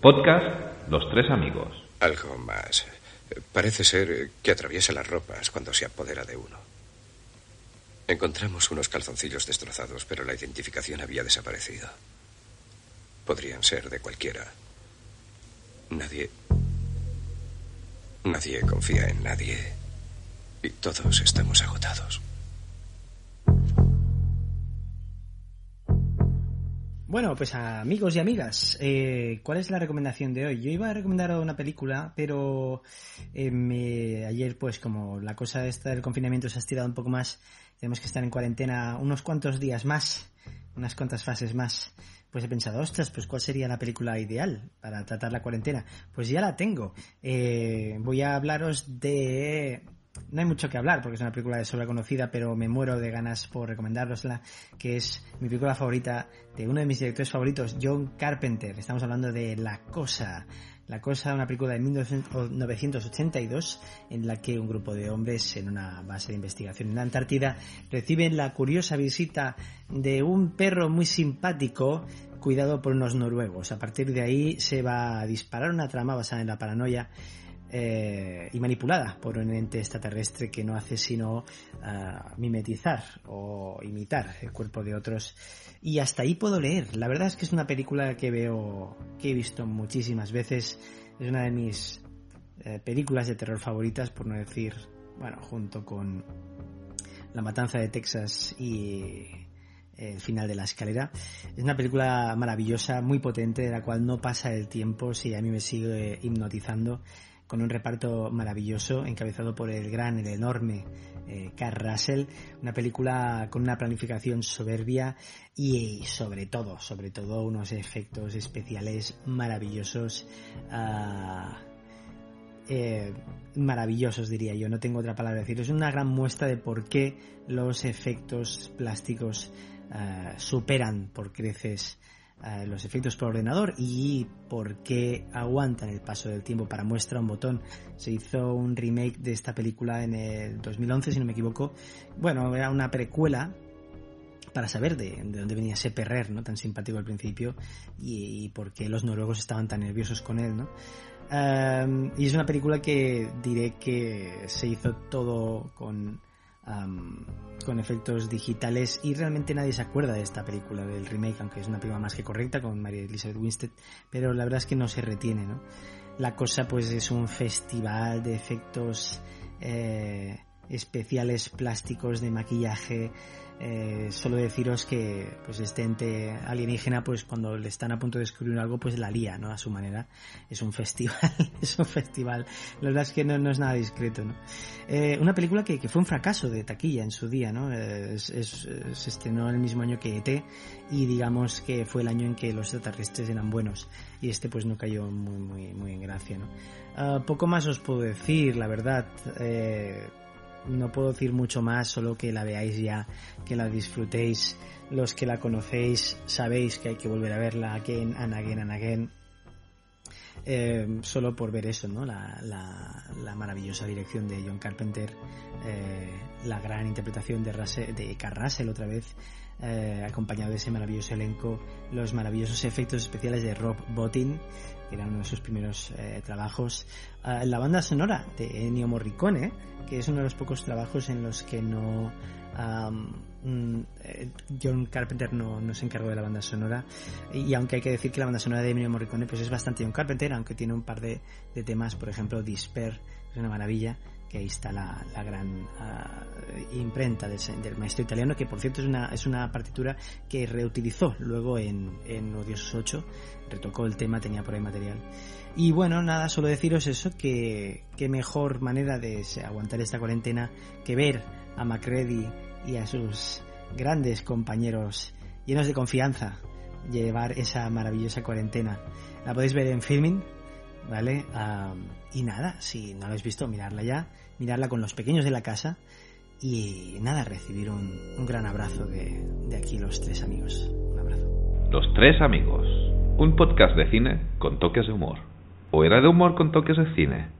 Podcast Los Tres Amigos. Algo más. Parece ser que atraviesa las ropas cuando se apodera de uno. Encontramos unos calzoncillos destrozados, pero la identificación había desaparecido. Podrían ser de cualquiera. Nadie... Nadie confía en nadie. Y todos estamos agotados. Bueno, pues amigos y amigas, eh, ¿cuál es la recomendación de hoy? Yo iba a recomendar una película, pero eh, ayer pues como la cosa esta del confinamiento se ha estirado un poco más, tenemos que estar en cuarentena unos cuantos días más, unas cuantas fases más, pues he pensado, ostras, pues ¿cuál sería la película ideal para tratar la cuarentena? Pues ya la tengo. Eh, voy a hablaros de no hay mucho que hablar porque es una película de sobra conocida, pero me muero de ganas por recomendarosla, que es mi película favorita de uno de mis directores favoritos, John Carpenter. Estamos hablando de La Cosa. La Cosa, una película de 1982 en la que un grupo de hombres en una base de investigación en la Antártida reciben la curiosa visita de un perro muy simpático cuidado por unos noruegos. A partir de ahí se va a disparar una trama basada en la paranoia eh, y manipulada por un ente extraterrestre que no hace sino uh, mimetizar o imitar el cuerpo de otros. Y hasta ahí puedo leer. La verdad es que es una película que veo, que he visto muchísimas veces. Es una de mis eh, películas de terror favoritas, por no decir, bueno, junto con La Matanza de Texas y el final de la escalera. Es una película maravillosa, muy potente, de la cual no pasa el tiempo si a mí me sigue hipnotizando con un reparto maravilloso encabezado por el gran, el enorme eh, Carl Russell, una película con una planificación soberbia y sobre todo, sobre todo unos efectos especiales maravillosos. Uh, eh, maravillosos diría yo, no tengo otra palabra decir. Es una gran muestra de por qué los efectos plásticos uh, superan por creces los efectos por ordenador y por qué aguantan el paso del tiempo. Para muestra un botón, se hizo un remake de esta película en el 2011, si no me equivoco. Bueno, era una precuela para saber de, dónde venía ese Perrer, ¿no? Tan simpático al principio y, por qué los noruegos estaban tan nerviosos con él, ¿no? Y es una película que diré que se hizo todo con con efectos digitales y realmente nadie se acuerda de esta película, del remake, aunque es una película más que correcta con María Elizabeth Winstead, pero la verdad es que no se retiene, ¿no? La cosa pues es un festival de efectos eh, especiales plásticos de maquillaje eh, solo deciros que pues este ente alienígena pues cuando le están a punto de descubrir algo pues la lía no a su manera. Es un festival es un festival. La verdad es que no, no es nada discreto ¿no? Eh, una película que, que, fue un fracaso de taquilla en su día no eh, es, es, se estrenó el mismo año que ET y digamos que fue el año en que los extraterrestres eran buenos y este pues no cayó muy muy muy en gracia no uh, poco más os puedo decir la verdad. Eh, no puedo decir mucho más, solo que la veáis ya, que la disfrutéis. Los que la conocéis sabéis que hay que volver a verla again and again and again. Eh, solo por ver eso, ¿no? La, la, maravillosa dirección de John Carpenter, eh, la gran interpretación de, Russell, de Carrasel otra vez, eh, acompañado de ese maravilloso elenco, los maravillosos efectos especiales de Rob Bottin, que era uno de sus primeros trabajos, la banda sonora de Ennio Morricone, que es uno de los pocos trabajos en los que no um, John Carpenter no, se encargó de la banda sonora y aunque hay que decir que la banda sonora de Ennio Morricone pues es bastante John Carpenter aunque tiene un par de, temas por ejemplo Disper es una maravilla que ahí está la, la gran uh, imprenta del, maestro italiano, que por cierto es una, es una partitura que reutilizó luego en, en Odiosos 8, retocó el tema, tenía por ahí material. Y bueno, nada, solo deciros eso, que, que mejor manera de aguantar esta cuarentena que ver a Macready y a sus grandes compañeros llenos de confianza llevar esa maravillosa cuarentena. La podéis ver en filming, ¿vale? y nada, si no la habéis visto, mirarla ya, mirarla con los pequeños de la casa y nada, recibir un, gran abrazo de, de aquí los tres amigos. Un abrazo. Los tres amigos, un podcast de cine con toques de humor. ¿O era de humor con toques de cine?